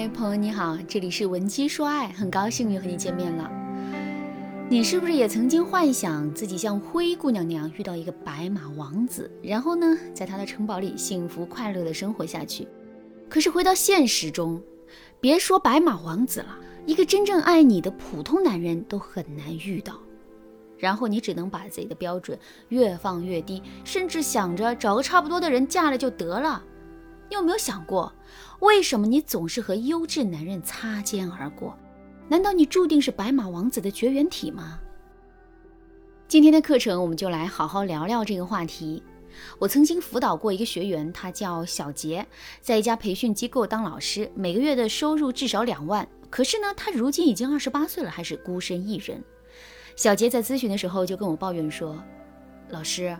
嗨，朋友你好，这里是文姬说爱，很高兴又和你见面了。你是不是也曾经幻想自己像灰姑娘那样遇到一个白马王子，然后呢，在他的城堡里幸福快乐的生活下去？可是回到现实中，别说白马王子了，一个真正爱你的普通男人都很难遇到。然后你只能把自己的标准越放越低，甚至想着找个差不多的人嫁了就得了。你有没有想过，为什么你总是和优质男人擦肩而过？难道你注定是白马王子的绝缘体吗？今天的课程我们就来好好聊聊这个话题。我曾经辅导过一个学员，他叫小杰，在一家培训机构当老师，每个月的收入至少两万。可是呢，他如今已经二十八岁了，还是孤身一人。小杰在咨询的时候就跟我抱怨说：“老师，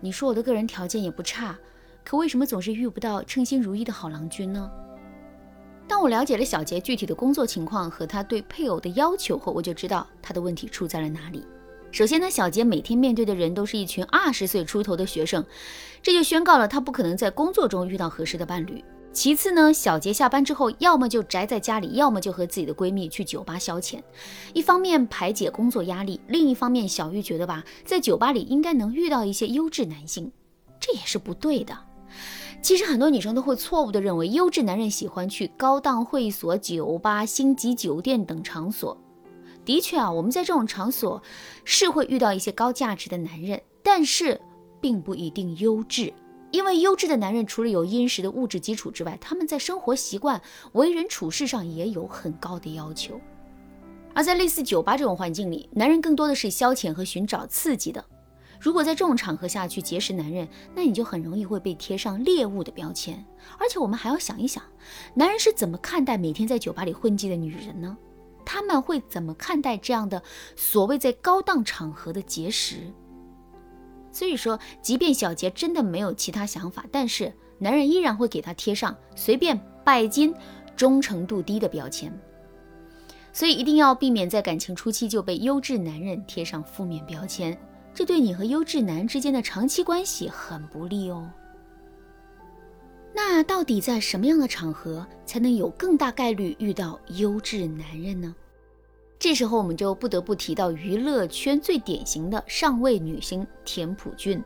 你说我的个人条件也不差，可为什么总是遇不到称心如意的好郎君呢？”当我了解了小杰具体的工作情况和他对配偶的要求后，我就知道他的问题出在了哪里。首先呢，小杰每天面对的人都是一群二十岁出头的学生，这就宣告了他不可能在工作中遇到合适的伴侣。其次呢，小杰下班之后要么就宅在家里，要么就和自己的闺蜜去酒吧消遣，一方面排解工作压力，另一方面小玉觉得吧，在酒吧里应该能遇到一些优质男性，这也是不对的。其实很多女生都会错误地认为优质男人喜欢去高档会所、酒吧、星级酒店等场所。的确啊，我们在这种场所是会遇到一些高价值的男人，但是并不一定优质。因为优质的男人除了有殷实的物质基础之外，他们在生活习惯、为人处事上也有很高的要求。而在类似酒吧这种环境里，男人更多的是消遣和寻找刺激的。如果在这种场合下去结识男人，那你就很容易会被贴上猎物的标签。而且我们还要想一想，男人是怎么看待每天在酒吧里混迹的女人呢？他们会怎么看待这样的所谓在高档场合的结识？所以说，即便小杰真的没有其他想法，但是男人依然会给他贴上随便拜金、忠诚度低的标签。所以一定要避免在感情初期就被优质男人贴上负面标签。这对你和优质男之间的长期关系很不利哦。那到底在什么样的场合才能有更大概率遇到优质男人呢？这时候我们就不得不提到娱乐圈最典型的上位女星田朴珺。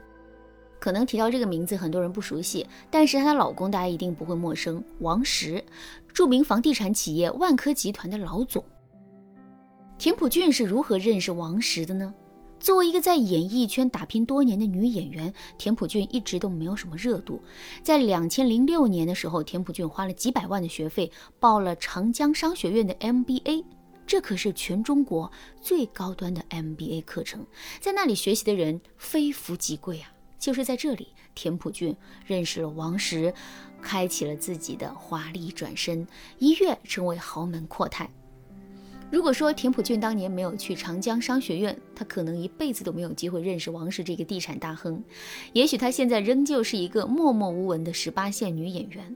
可能提到这个名字很多人不熟悉，但是她的老公大家一定不会陌生，王石，著名房地产企业万科集团的老总。田朴珺是如何认识王石的呢？作为一个在演艺圈打拼多年的女演员，田朴珺一直都没有什么热度。在两千零六年的时候，田朴珺花了几百万的学费报了长江商学院的 MBA，这可是全中国最高端的 MBA 课程，在那里学习的人非富即贵啊！就是在这里，田朴珺认识了王石，开启了自己的华丽转身，一跃成为豪门阔太。如果说田朴珺当年没有去长江商学院，他可能一辈子都没有机会认识王石这个地产大亨。也许他现在仍旧是一个默默无闻的十八线女演员。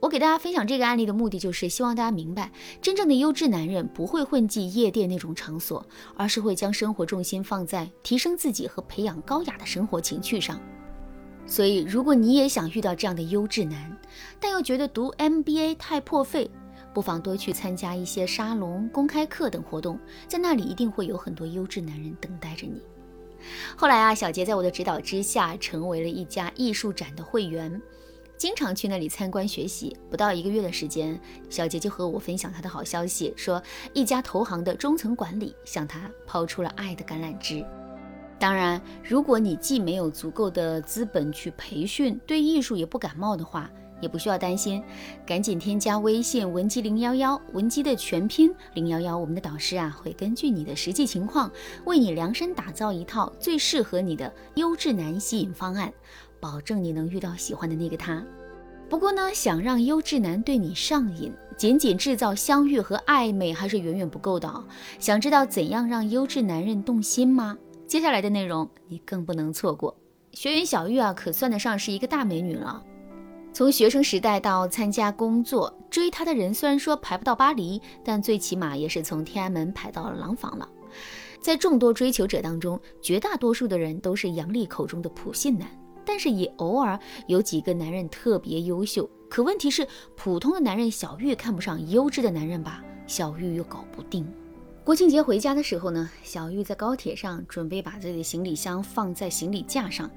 我给大家分享这个案例的目的，就是希望大家明白，真正的优质男人不会混迹夜店那种场所，而是会将生活重心放在提升自己和培养高雅的生活情趣上。所以，如果你也想遇到这样的优质男，但又觉得读 MBA 太破费，不妨多去参加一些沙龙、公开课等活动，在那里一定会有很多优质男人等待着你。后来啊，小杰在我的指导之下，成为了一家艺术展的会员，经常去那里参观学习。不到一个月的时间，小杰就和我分享他的好消息，说一家投行的中层管理向他抛出了爱的橄榄枝。当然，如果你既没有足够的资本去培训，对艺术也不感冒的话，也不需要担心，赶紧添加微信文姬零幺幺，文姬的全拼零幺幺，我们的导师啊会根据你的实际情况，为你量身打造一套最适合你的优质男吸引方案，保证你能遇到喜欢的那个他。不过呢，想让优质男对你上瘾，仅仅制造相遇和暧昧还是远远不够的。想知道怎样让优质男人动心吗？接下来的内容你更不能错过。学员小玉啊，可算得上是一个大美女了。从学生时代到参加工作，追她的人虽然说排不到巴黎，但最起码也是从天安门排到了廊坊了。在众多追求者当中，绝大多数的人都是杨丽口中的普信男。但是也偶尔有几个男人特别优秀。可问题是，普通的男人小玉看不上，优质的男人吧，小玉又搞不定。国庆节回家的时候呢，小玉在高铁上准备把自己的行李箱放在行李架上，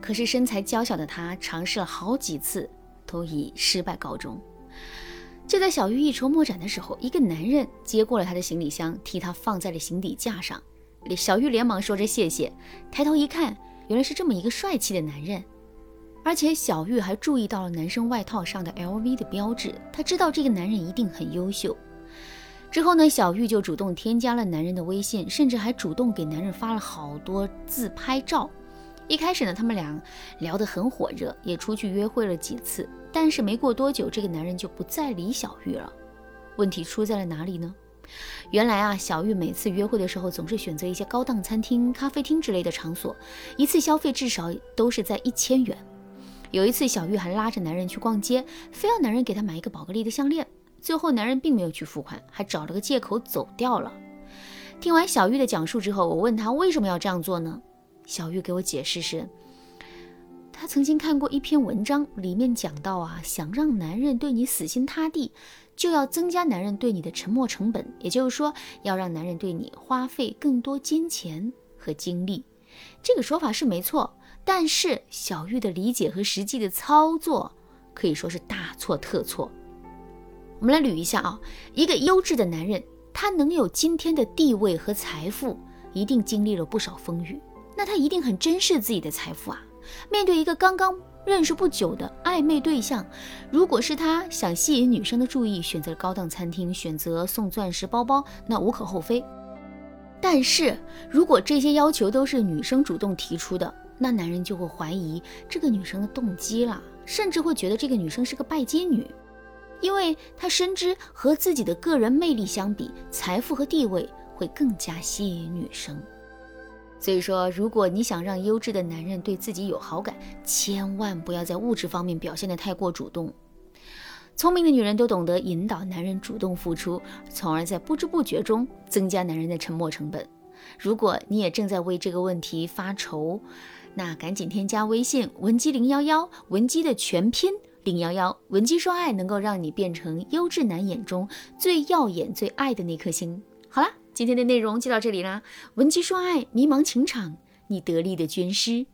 可是身材娇小的她尝试了好几次，都以失败告终。就在小玉一筹莫展的时候，一个男人接过了她的行李箱，替她放在了行李架上。小玉连忙说着谢谢，抬头一看，原来是这么一个帅气的男人。而且小玉还注意到了男生外套上的 LV 的标志，她知道这个男人一定很优秀。之后呢，小玉就主动添加了男人的微信，甚至还主动给男人发了好多自拍照。一开始呢，他们俩聊得很火热，也出去约会了几次。但是没过多久，这个男人就不再理小玉了。问题出在了哪里呢？原来啊，小玉每次约会的时候，总是选择一些高档餐厅、咖啡厅之类的场所，一次消费至少都是在一千元。有一次，小玉还拉着男人去逛街，非要男人给她买一个宝格丽的项链。最后，男人并没有去付款，还找了个借口走掉了。听完小玉的讲述之后，我问他为什么要这样做呢？小玉给我解释是，她曾经看过一篇文章，里面讲到啊，想让男人对你死心塌地，就要增加男人对你的沉没成本，也就是说，要让男人对你花费更多金钱和精力。这个说法是没错。但是小玉的理解和实际的操作可以说是大错特错。我们来捋一下啊，一个优质的男人，他能有今天的地位和财富，一定经历了不少风雨。那他一定很珍视自己的财富啊。面对一个刚刚认识不久的暧昧对象，如果是他想吸引女生的注意，选择高档餐厅，选择送钻石包包，那无可厚非。但是如果这些要求都是女生主动提出的，那男人就会怀疑这个女生的动机了，甚至会觉得这个女生是个拜金女，因为他深知和自己的个人魅力相比，财富和地位会更加吸引女生。所以说，如果你想让优质的男人对自己有好感，千万不要在物质方面表现得太过主动。聪明的女人都懂得引导男人主动付出，从而在不知不觉中增加男人的沉没成本。如果你也正在为这个问题发愁，那赶紧添加微信文姬零幺幺，文姬的全拼零幺幺，文姬说爱能够让你变成优质男眼中最耀眼、最爱的那颗星。好了，今天的内容就到这里啦，文姬说爱，迷茫情场，你得力的军师。